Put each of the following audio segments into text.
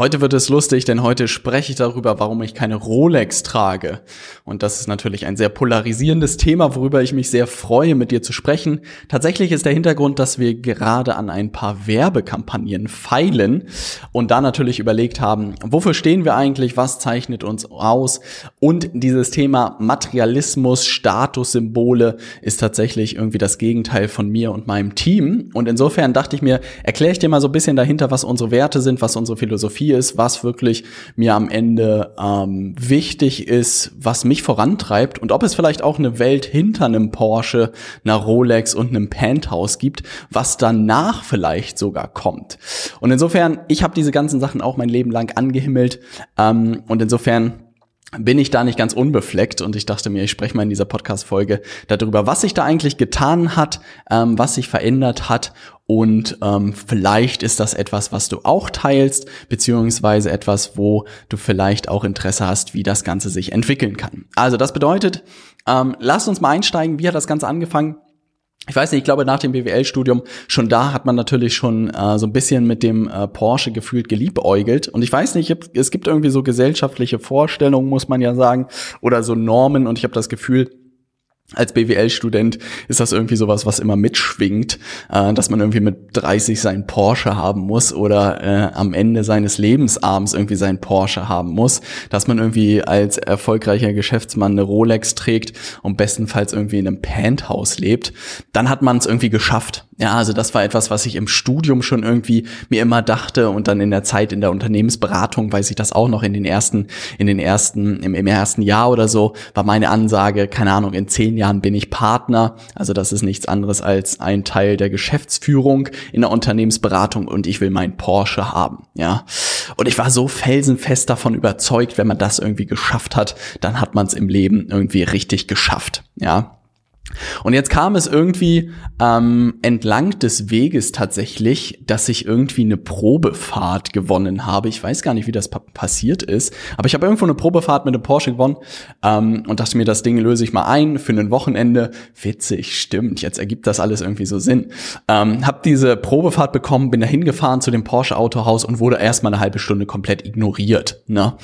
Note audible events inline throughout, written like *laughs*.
Heute wird es lustig, denn heute spreche ich darüber, warum ich keine Rolex trage. Und das ist natürlich ein sehr polarisierendes Thema, worüber ich mich sehr freue, mit dir zu sprechen. Tatsächlich ist der Hintergrund, dass wir gerade an ein paar Werbekampagnen feilen und da natürlich überlegt haben, wofür stehen wir eigentlich, was zeichnet uns aus? Und dieses Thema Materialismus, Statussymbole ist tatsächlich irgendwie das Gegenteil von mir und meinem Team. Und insofern dachte ich mir, erkläre ich dir mal so ein bisschen dahinter, was unsere Werte sind, was unsere Philosophie ist, was wirklich mir am Ende ähm, wichtig ist, was mich vorantreibt und ob es vielleicht auch eine Welt hinter einem Porsche, einer Rolex und einem Penthouse gibt, was danach vielleicht sogar kommt. Und insofern, ich habe diese ganzen Sachen auch mein Leben lang angehimmelt ähm, und insofern bin ich da nicht ganz unbefleckt und ich dachte mir, ich spreche mal in dieser Podcast-Folge darüber, was sich da eigentlich getan hat, ähm, was sich verändert hat und ähm, vielleicht ist das etwas, was du auch teilst, beziehungsweise etwas, wo du vielleicht auch Interesse hast, wie das Ganze sich entwickeln kann. Also das bedeutet, ähm, lass uns mal einsteigen, wie hat das Ganze angefangen? Ich weiß nicht, ich glaube nach dem BWL-Studium, schon da hat man natürlich schon äh, so ein bisschen mit dem äh, Porsche gefühlt geliebäugelt. Und ich weiß nicht, es gibt irgendwie so gesellschaftliche Vorstellungen, muss man ja sagen, oder so Normen. Und ich habe das Gefühl, als BWL-Student ist das irgendwie sowas, was immer mitschwingt, äh, dass man irgendwie mit 30 seinen Porsche haben muss oder äh, am Ende seines Lebensabends irgendwie seinen Porsche haben muss, dass man irgendwie als erfolgreicher Geschäftsmann eine Rolex trägt und bestenfalls irgendwie in einem Penthouse lebt, dann hat man es irgendwie geschafft. Ja, also das war etwas, was ich im Studium schon irgendwie mir immer dachte und dann in der Zeit in der Unternehmensberatung weiß ich das auch noch in den ersten, in den ersten, im, im ersten Jahr oder so, war meine Ansage, keine Ahnung, in zehn Jahren bin ich Partner. Also das ist nichts anderes als ein Teil der Geschäftsführung in der Unternehmensberatung und ich will meinen Porsche haben, ja. Und ich war so felsenfest davon überzeugt, wenn man das irgendwie geschafft hat, dann hat man es im Leben irgendwie richtig geschafft, ja. Und jetzt kam es irgendwie ähm, entlang des Weges tatsächlich, dass ich irgendwie eine Probefahrt gewonnen habe. Ich weiß gar nicht, wie das pa passiert ist, aber ich habe irgendwo eine Probefahrt mit einem Porsche gewonnen ähm, und dachte mir, das Ding löse ich mal ein für ein Wochenende. Witzig, stimmt. Jetzt ergibt das alles irgendwie so Sinn. Ähm, hab diese Probefahrt bekommen, bin da hingefahren zu dem Porsche Autohaus und wurde erstmal eine halbe Stunde komplett ignoriert. Ne?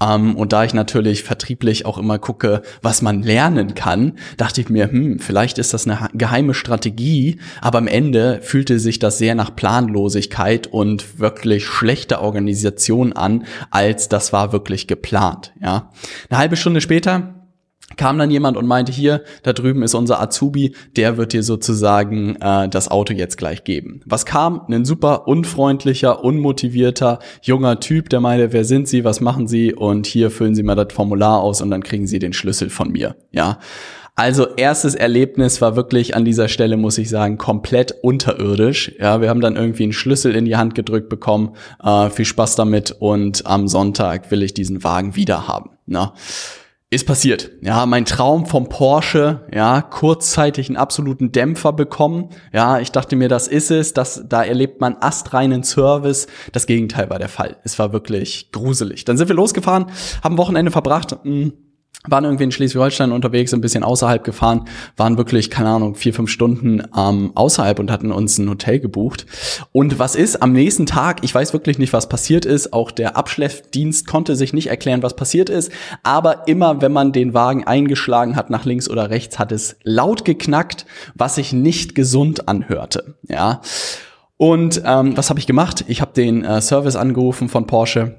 Ähm, und da ich natürlich vertrieblich auch immer gucke, was man lernen kann, dachte ich mir, hm, vielleicht ist das eine geheime Strategie, aber am Ende fühlte sich das sehr nach Planlosigkeit und wirklich schlechter Organisation an, als das war wirklich geplant, ja. Eine halbe Stunde später kam dann jemand und meinte, hier, da drüben ist unser Azubi, der wird dir sozusagen äh, das Auto jetzt gleich geben. Was kam? Ein super unfreundlicher, unmotivierter, junger Typ, der meinte, wer sind Sie, was machen Sie und hier füllen Sie mal das Formular aus und dann kriegen Sie den Schlüssel von mir. Ja, also erstes Erlebnis war wirklich an dieser Stelle, muss ich sagen, komplett unterirdisch. Ja, wir haben dann irgendwie einen Schlüssel in die Hand gedrückt bekommen. Äh, viel Spaß damit und am Sonntag will ich diesen Wagen wieder haben. Na? Ist passiert. Ja, mein Traum vom Porsche, ja, kurzzeitig einen absoluten Dämpfer bekommen. Ja, ich dachte mir, das ist es, das, da erlebt man astreinen Service. Das Gegenteil war der Fall. Es war wirklich gruselig. Dann sind wir losgefahren, haben Wochenende verbracht. Mh, hm, waren irgendwie in Schleswig-Holstein unterwegs, ein bisschen außerhalb gefahren, waren wirklich, keine Ahnung, vier, fünf Stunden ähm, außerhalb und hatten uns ein Hotel gebucht. Und was ist am nächsten Tag? Ich weiß wirklich nicht, was passiert ist. Auch der Abschleppdienst konnte sich nicht erklären, was passiert ist. Aber immer, wenn man den Wagen eingeschlagen hat nach links oder rechts, hat es laut geknackt, was sich nicht gesund anhörte. Ja. Und ähm, was habe ich gemacht? Ich habe den äh, Service angerufen von Porsche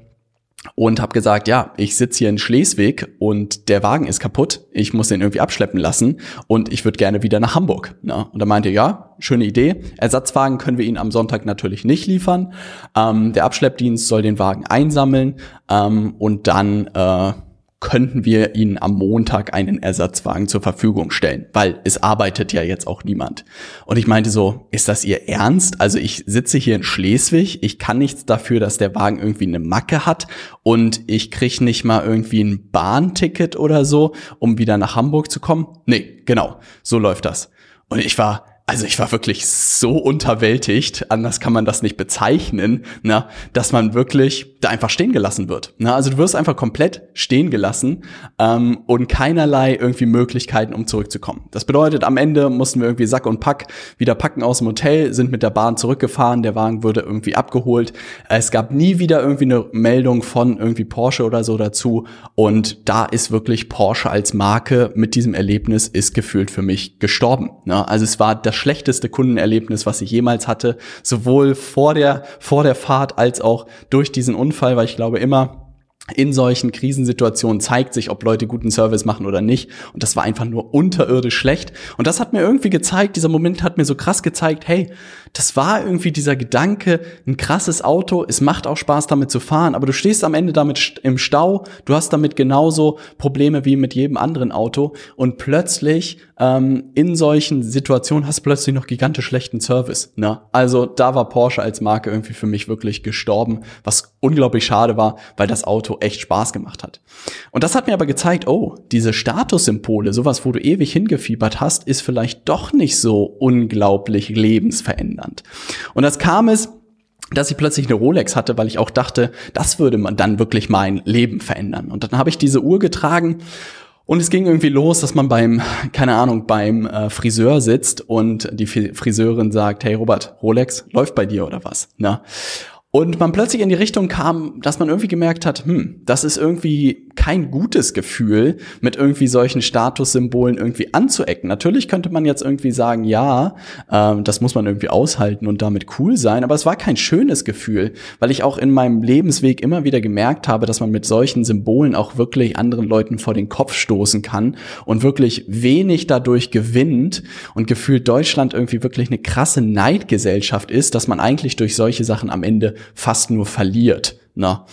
und habe gesagt, ja, ich sitze hier in Schleswig und der Wagen ist kaputt, ich muss den irgendwie abschleppen lassen und ich würde gerne wieder nach Hamburg. Ne? Und er meinte, ja, schöne Idee. Ersatzwagen können wir Ihnen am Sonntag natürlich nicht liefern. Ähm, der Abschleppdienst soll den Wagen einsammeln ähm, und dann äh, könnten wir Ihnen am Montag einen Ersatzwagen zur Verfügung stellen, weil es arbeitet ja jetzt auch niemand. Und ich meinte so, ist das Ihr Ernst? Also ich sitze hier in Schleswig, ich kann nichts dafür, dass der Wagen irgendwie eine Macke hat und ich krieg nicht mal irgendwie ein Bahnticket oder so, um wieder nach Hamburg zu kommen. Nee, genau, so läuft das. Und ich war also ich war wirklich so unterwältigt, anders kann man das nicht bezeichnen, na, dass man wirklich da einfach stehen gelassen wird. Na, also du wirst einfach komplett stehen gelassen ähm, und keinerlei irgendwie Möglichkeiten, um zurückzukommen. Das bedeutet, am Ende mussten wir irgendwie Sack und Pack wieder packen aus dem Hotel, sind mit der Bahn zurückgefahren, der Wagen wurde irgendwie abgeholt. Es gab nie wieder irgendwie eine Meldung von irgendwie Porsche oder so dazu und da ist wirklich Porsche als Marke mit diesem Erlebnis ist gefühlt für mich gestorben. Na, also es war das schlechteste Kundenerlebnis, was ich jemals hatte, sowohl vor der, vor der Fahrt als auch durch diesen Unfall, weil ich glaube immer, in solchen Krisensituationen zeigt sich, ob Leute guten Service machen oder nicht. Und das war einfach nur unterirdisch schlecht. Und das hat mir irgendwie gezeigt, dieser Moment hat mir so krass gezeigt, hey, das war irgendwie dieser Gedanke, ein krasses Auto, es macht auch Spaß damit zu fahren, aber du stehst am Ende damit im Stau, du hast damit genauso Probleme wie mit jedem anderen Auto und plötzlich ähm, in solchen Situationen hast du plötzlich noch gigantisch schlechten Service. Ne? Also da war Porsche als Marke irgendwie für mich wirklich gestorben, was unglaublich schade war, weil das Auto echt Spaß gemacht hat. Und das hat mir aber gezeigt, oh, diese Statussymbole, sowas, wo du ewig hingefiebert hast, ist vielleicht doch nicht so unglaublich lebensverändernd. Und das kam es, dass ich plötzlich eine Rolex hatte, weil ich auch dachte, das würde man dann wirklich mein Leben verändern. Und dann habe ich diese Uhr getragen und es ging irgendwie los, dass man beim, keine Ahnung, beim äh, Friseur sitzt und die Friseurin sagt, hey Robert, Rolex läuft bei dir oder was? Na? Und man plötzlich in die Richtung kam, dass man irgendwie gemerkt hat, hm, das ist irgendwie kein gutes Gefühl, mit irgendwie solchen Statussymbolen irgendwie anzuecken. Natürlich könnte man jetzt irgendwie sagen, ja, ähm, das muss man irgendwie aushalten und damit cool sein, aber es war kein schönes Gefühl, weil ich auch in meinem Lebensweg immer wieder gemerkt habe, dass man mit solchen Symbolen auch wirklich anderen Leuten vor den Kopf stoßen kann und wirklich wenig dadurch gewinnt und gefühlt Deutschland irgendwie wirklich eine krasse Neidgesellschaft ist, dass man eigentlich durch solche Sachen am Ende fast nur verliert. Na.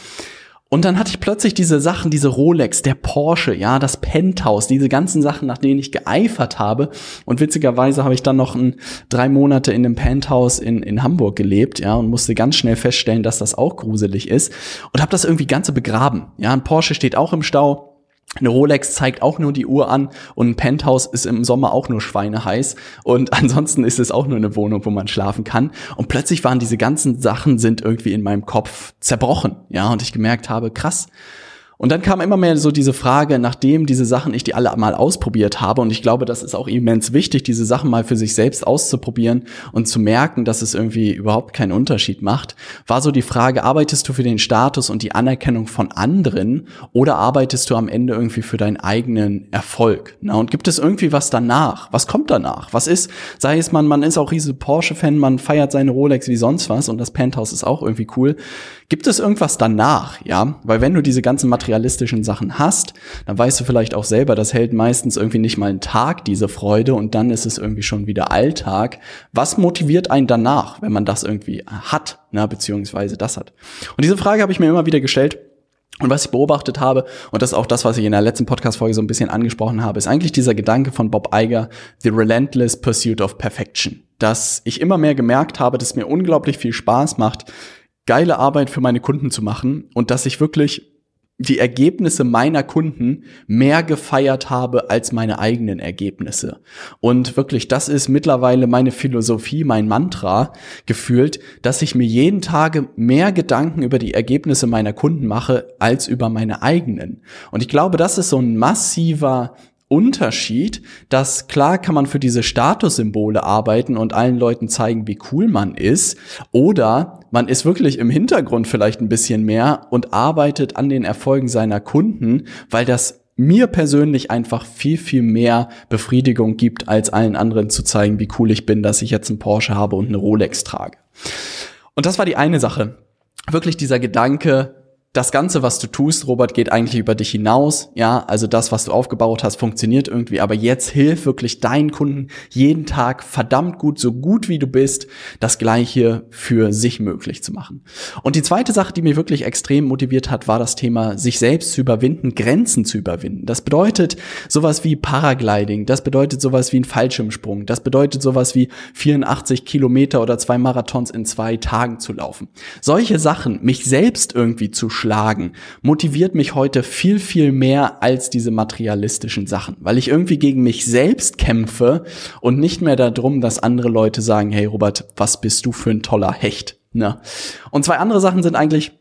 Und dann hatte ich plötzlich diese Sachen, diese Rolex, der Porsche, ja, das Penthouse, diese ganzen Sachen, nach denen ich geeifert habe. Und witzigerweise habe ich dann noch ein, drei Monate in einem Penthouse in, in Hamburg gelebt, ja, und musste ganz schnell feststellen, dass das auch gruselig ist. Und habe das irgendwie ganze begraben. Ja, ein Porsche steht auch im Stau eine Rolex zeigt auch nur die Uhr an und ein Penthouse ist im Sommer auch nur schweineheiß und *laughs* ansonsten ist es auch nur eine Wohnung, wo man schlafen kann. Und plötzlich waren diese ganzen Sachen sind irgendwie in meinem Kopf zerbrochen, ja, und ich gemerkt habe, krass, und dann kam immer mehr so diese Frage, nachdem diese Sachen ich die alle mal ausprobiert habe, und ich glaube, das ist auch immens wichtig, diese Sachen mal für sich selbst auszuprobieren und zu merken, dass es irgendwie überhaupt keinen Unterschied macht, war so die Frage, arbeitest du für den Status und die Anerkennung von anderen oder arbeitest du am Ende irgendwie für deinen eigenen Erfolg? Na, und gibt es irgendwie was danach? Was kommt danach? Was ist, sei es man, man ist auch riesige Porsche-Fan, man feiert seine Rolex wie sonst was und das Penthouse ist auch irgendwie cool. Gibt es irgendwas danach? Ja, weil wenn du diese ganzen materialistischen Sachen hast, dann weißt du vielleicht auch selber, das hält meistens irgendwie nicht mal einen Tag, diese Freude, und dann ist es irgendwie schon wieder Alltag. Was motiviert einen danach, wenn man das irgendwie hat, ne, beziehungsweise das hat? Und diese Frage habe ich mir immer wieder gestellt. Und was ich beobachtet habe, und das ist auch das, was ich in der letzten Podcast-Folge so ein bisschen angesprochen habe, ist eigentlich dieser Gedanke von Bob Iger, The Relentless Pursuit of Perfection. Dass ich immer mehr gemerkt habe, dass mir unglaublich viel Spaß macht, geile Arbeit für meine Kunden zu machen und dass ich wirklich die Ergebnisse meiner Kunden mehr gefeiert habe als meine eigenen Ergebnisse. Und wirklich, das ist mittlerweile meine Philosophie, mein Mantra gefühlt, dass ich mir jeden Tage mehr Gedanken über die Ergebnisse meiner Kunden mache als über meine eigenen. Und ich glaube, das ist so ein massiver Unterschied, dass klar kann man für diese Statussymbole arbeiten und allen Leuten zeigen, wie cool man ist, oder man ist wirklich im Hintergrund vielleicht ein bisschen mehr und arbeitet an den Erfolgen seiner Kunden, weil das mir persönlich einfach viel, viel mehr Befriedigung gibt, als allen anderen zu zeigen, wie cool ich bin, dass ich jetzt einen Porsche habe und eine Rolex trage. Und das war die eine Sache. Wirklich dieser Gedanke, das Ganze, was du tust, Robert, geht eigentlich über dich hinaus. Ja, also das, was du aufgebaut hast, funktioniert irgendwie. Aber jetzt hilf wirklich deinen Kunden jeden Tag verdammt gut, so gut wie du bist, das Gleiche für sich möglich zu machen. Und die zweite Sache, die mich wirklich extrem motiviert hat, war das Thema, sich selbst zu überwinden, Grenzen zu überwinden. Das bedeutet sowas wie Paragliding. Das bedeutet sowas wie ein Fallschirmsprung. Das bedeutet sowas wie 84 Kilometer oder zwei Marathons in zwei Tagen zu laufen. Solche Sachen, mich selbst irgendwie zu schlagen, motiviert mich heute viel, viel mehr als diese materialistischen Sachen, weil ich irgendwie gegen mich selbst kämpfe und nicht mehr darum, dass andere Leute sagen, hey Robert, was bist du für ein toller Hecht? Ne? Und zwei andere Sachen sind eigentlich,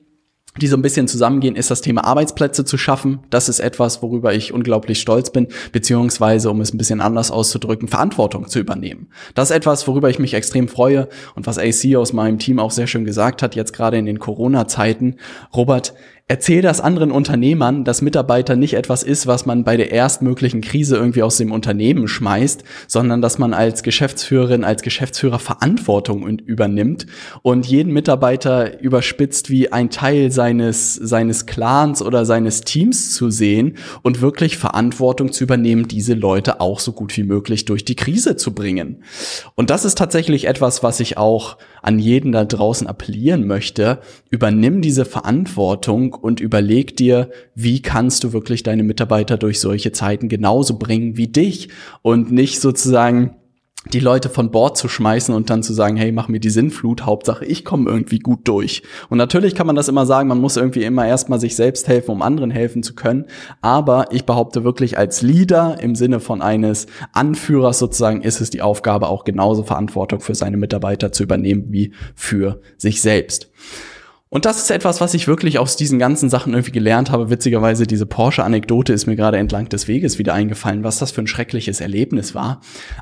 die so ein bisschen zusammengehen, ist das Thema Arbeitsplätze zu schaffen. Das ist etwas, worüber ich unglaublich stolz bin, beziehungsweise, um es ein bisschen anders auszudrücken, Verantwortung zu übernehmen. Das ist etwas, worüber ich mich extrem freue und was AC aus meinem Team auch sehr schön gesagt hat, jetzt gerade in den Corona-Zeiten. Robert, Erzähl das anderen Unternehmern, dass Mitarbeiter nicht etwas ist, was man bei der erstmöglichen Krise irgendwie aus dem Unternehmen schmeißt, sondern dass man als Geschäftsführerin, als Geschäftsführer Verantwortung übernimmt und jeden Mitarbeiter überspitzt wie ein Teil seines, seines Clans oder seines Teams zu sehen und wirklich Verantwortung zu übernehmen, diese Leute auch so gut wie möglich durch die Krise zu bringen. Und das ist tatsächlich etwas, was ich auch an jeden da draußen appellieren möchte. Übernimm diese Verantwortung und überleg dir, wie kannst du wirklich deine Mitarbeiter durch solche Zeiten genauso bringen wie dich und nicht sozusagen die Leute von Bord zu schmeißen und dann zu sagen, hey, mach mir die Sinnflut, Hauptsache ich komme irgendwie gut durch. Und natürlich kann man das immer sagen, man muss irgendwie immer erstmal sich selbst helfen, um anderen helfen zu können. Aber ich behaupte wirklich als Leader im Sinne von eines Anführers sozusagen ist es die Aufgabe auch genauso Verantwortung für seine Mitarbeiter zu übernehmen wie für sich selbst. Und das ist etwas, was ich wirklich aus diesen ganzen Sachen irgendwie gelernt habe. Witzigerweise, diese Porsche-Anekdote ist mir gerade entlang des Weges wieder eingefallen, was das für ein schreckliches Erlebnis war.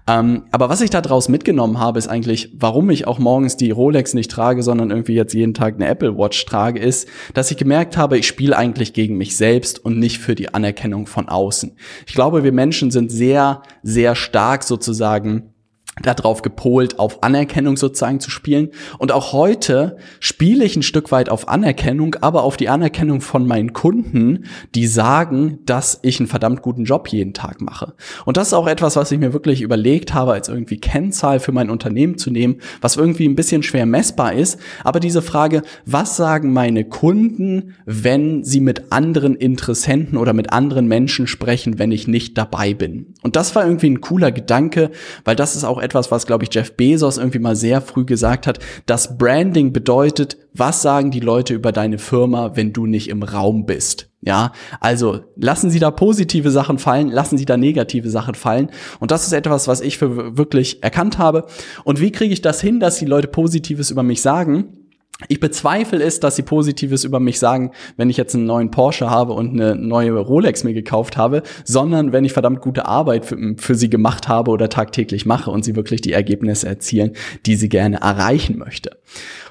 Ähm, aber was ich da draus mitgenommen habe, ist eigentlich, warum ich auch morgens die Rolex nicht trage, sondern irgendwie jetzt jeden Tag eine Apple Watch trage, ist, dass ich gemerkt habe, ich spiele eigentlich gegen mich selbst und nicht für die Anerkennung von außen. Ich glaube, wir Menschen sind sehr, sehr stark sozusagen darauf gepolt, auf Anerkennung sozusagen zu spielen. Und auch heute spiele ich ein Stück weit auf Anerkennung, aber auf die Anerkennung von meinen Kunden, die sagen, dass ich einen verdammt guten Job jeden Tag mache. Und das ist auch etwas, was ich mir wirklich überlegt habe, als irgendwie Kennzahl für mein Unternehmen zu nehmen, was irgendwie ein bisschen schwer messbar ist. Aber diese Frage, was sagen meine Kunden, wenn sie mit anderen Interessenten oder mit anderen Menschen sprechen, wenn ich nicht dabei bin? Und das war irgendwie ein cooler Gedanke, weil das ist auch etwas, was, glaube ich, Jeff Bezos irgendwie mal sehr früh gesagt hat, dass Branding bedeutet, was sagen die Leute über deine Firma, wenn du nicht im Raum bist? Ja, also lassen Sie da positive Sachen fallen, lassen Sie da negative Sachen fallen. Und das ist etwas, was ich für wirklich erkannt habe. Und wie kriege ich das hin, dass die Leute Positives über mich sagen? Ich bezweifle es, dass sie Positives über mich sagen, wenn ich jetzt einen neuen Porsche habe und eine neue Rolex mir gekauft habe, sondern wenn ich verdammt gute Arbeit für, für, sie gemacht habe oder tagtäglich mache und sie wirklich die Ergebnisse erzielen, die sie gerne erreichen möchte.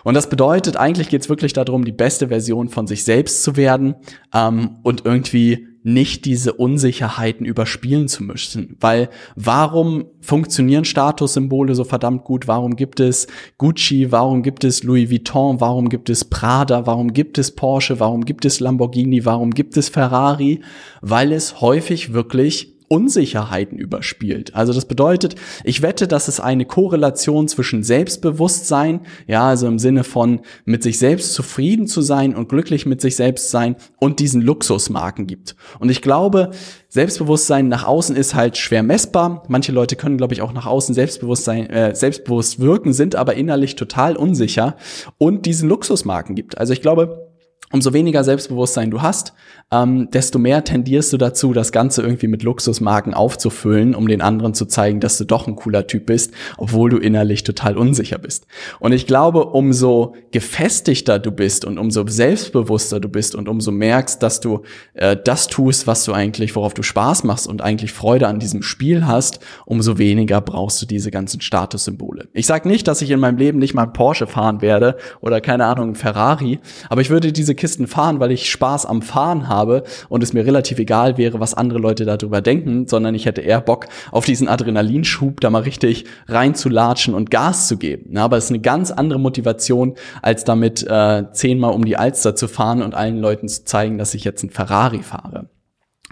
Und das bedeutet, eigentlich geht es wirklich darum, die beste Version von sich selbst zu werden ähm, und irgendwie nicht diese Unsicherheiten überspielen zu müssen. Weil warum funktionieren Statussymbole so verdammt gut? Warum gibt es Gucci? Warum gibt es Louis Vuitton? Warum gibt es Prada? Warum gibt es Porsche? Warum gibt es Lamborghini? Warum gibt es Ferrari? Weil es häufig wirklich Unsicherheiten überspielt. Also das bedeutet, ich wette, dass es eine Korrelation zwischen Selbstbewusstsein, ja, also im Sinne von mit sich selbst zufrieden zu sein und glücklich mit sich selbst sein und diesen Luxusmarken gibt. Und ich glaube, Selbstbewusstsein nach außen ist halt schwer messbar. Manche Leute können, glaube ich, auch nach außen Selbstbewusstsein, äh, selbstbewusst wirken, sind aber innerlich total unsicher und diesen Luxusmarken gibt. Also ich glaube, umso weniger Selbstbewusstsein du hast, ähm, desto mehr tendierst du dazu, das Ganze irgendwie mit Luxusmarken aufzufüllen, um den anderen zu zeigen, dass du doch ein cooler Typ bist, obwohl du innerlich total unsicher bist. Und ich glaube, umso gefestigter du bist und umso selbstbewusster du bist und umso merkst, dass du äh, das tust, was du eigentlich, worauf du Spaß machst und eigentlich Freude an diesem Spiel hast, umso weniger brauchst du diese ganzen Statussymbole. Ich sage nicht, dass ich in meinem Leben nicht mal Porsche fahren werde oder keine Ahnung, Ferrari, aber ich würde diese Kisten fahren, weil ich Spaß am Fahren habe und es mir relativ egal wäre, was andere Leute darüber denken, sondern ich hätte eher Bock auf diesen Adrenalinschub, da mal richtig reinzulatschen und Gas zu geben. Ja, aber es ist eine ganz andere Motivation, als damit äh, zehnmal um die Alster zu fahren und allen Leuten zu zeigen, dass ich jetzt ein Ferrari fahre.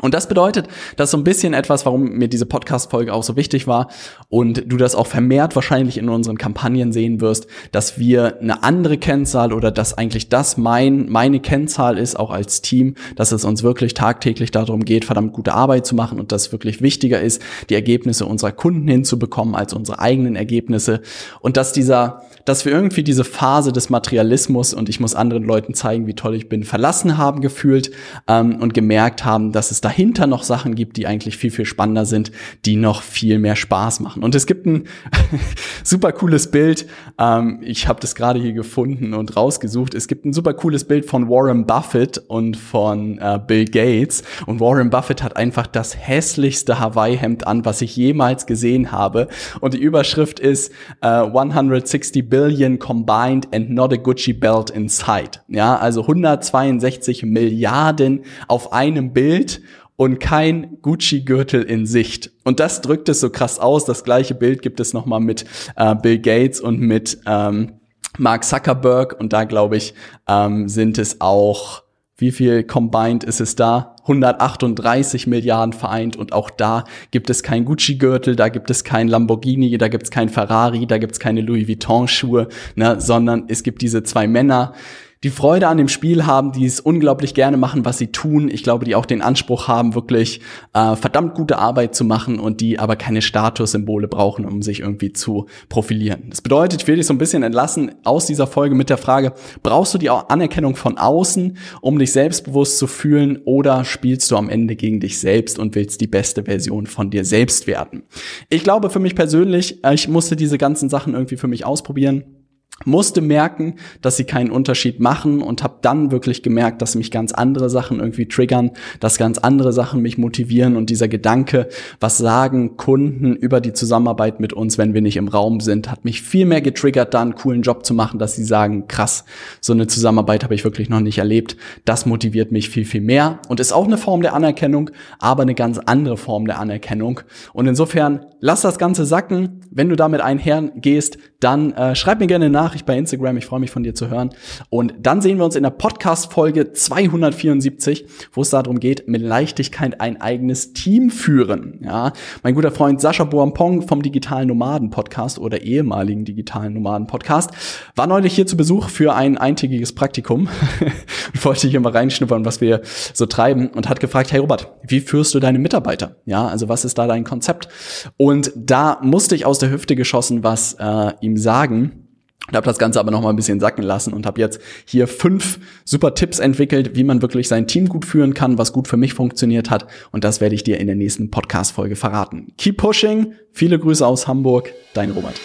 Und das bedeutet, das ist so ein bisschen etwas, warum mir diese Podcast-Folge auch so wichtig war und du das auch vermehrt wahrscheinlich in unseren Kampagnen sehen wirst, dass wir eine andere Kennzahl oder dass eigentlich das mein, meine Kennzahl ist, auch als Team, dass es uns wirklich tagtäglich darum geht, verdammt gute Arbeit zu machen und dass wirklich wichtiger ist, die Ergebnisse unserer Kunden hinzubekommen als unsere eigenen Ergebnisse. Und dass dieser, dass wir irgendwie diese Phase des Materialismus und ich muss anderen Leuten zeigen, wie toll ich bin, verlassen haben gefühlt ähm, und gemerkt haben, dass es dahinter noch Sachen gibt, die eigentlich viel, viel spannender sind, die noch viel mehr Spaß machen. Und es gibt ein *laughs* super cooles Bild. Ähm, ich habe das gerade hier gefunden und rausgesucht. Es gibt ein super cooles Bild von Warren Buffett und von äh, Bill Gates. Und Warren Buffett hat einfach das hässlichste Hawaii-Hemd an, was ich jemals gesehen habe. Und die Überschrift ist äh, 160 Billion combined and not a Gucci belt inside. Ja, also 162 Milliarden auf einem Bild und kein Gucci-Gürtel in Sicht. Und das drückt es so krass aus. Das gleiche Bild gibt es nochmal mit äh, Bill Gates und mit ähm, Mark Zuckerberg. Und da glaube ich, ähm, sind es auch, wie viel combined ist es da? 138 Milliarden vereint und auch da gibt es kein Gucci-Gürtel, da gibt es kein Lamborghini, da gibt es kein Ferrari, da gibt es keine Louis Vuitton-Schuhe, ne, sondern es gibt diese zwei Männer, die Freude an dem Spiel haben, die es unglaublich gerne machen, was sie tun. Ich glaube, die auch den Anspruch haben, wirklich äh, verdammt gute Arbeit zu machen und die aber keine Statussymbole brauchen, um sich irgendwie zu profilieren. Das bedeutet, ich will dich so ein bisschen entlassen aus dieser Folge mit der Frage, brauchst du die Anerkennung von außen, um dich selbstbewusst zu fühlen oder spielst du am Ende gegen dich selbst und willst die beste Version von dir selbst werden? Ich glaube für mich persönlich, äh, ich musste diese ganzen Sachen irgendwie für mich ausprobieren musste merken, dass sie keinen Unterschied machen und habe dann wirklich gemerkt, dass mich ganz andere Sachen irgendwie triggern, dass ganz andere Sachen mich motivieren und dieser Gedanke, was sagen Kunden über die Zusammenarbeit mit uns, wenn wir nicht im Raum sind, hat mich viel mehr getriggert, da einen coolen Job zu machen, dass sie sagen, krass, so eine Zusammenarbeit habe ich wirklich noch nicht erlebt. Das motiviert mich viel, viel mehr und ist auch eine Form der Anerkennung, aber eine ganz andere Form der Anerkennung. Und insofern lass das Ganze sacken. Wenn du damit einhergehst, dann äh, schreib mir gerne nach Nachricht bei Instagram. Ich freue mich von dir zu hören. Und dann sehen wir uns in der Podcast-Folge 274, wo es darum geht, mit Leichtigkeit ein eigenes Team führen. Ja, mein guter Freund Sascha Boampong vom Digitalen Nomaden Podcast oder ehemaligen Digitalen Nomaden Podcast war neulich hier zu Besuch für ein eintägiges Praktikum *laughs* und wollte hier mal reinschnuppern, was wir so treiben und hat gefragt, hey Robert, wie führst du deine Mitarbeiter? Ja, also was ist da dein Konzept? Und da musste ich aus der Hüfte geschossen was äh, ihm sagen und habe das Ganze aber noch mal ein bisschen sacken lassen und habe jetzt hier fünf super Tipps entwickelt, wie man wirklich sein Team gut führen kann, was gut für mich funktioniert hat. Und das werde ich dir in der nächsten Podcast-Folge verraten. Keep pushing. Viele Grüße aus Hamburg. Dein Robert.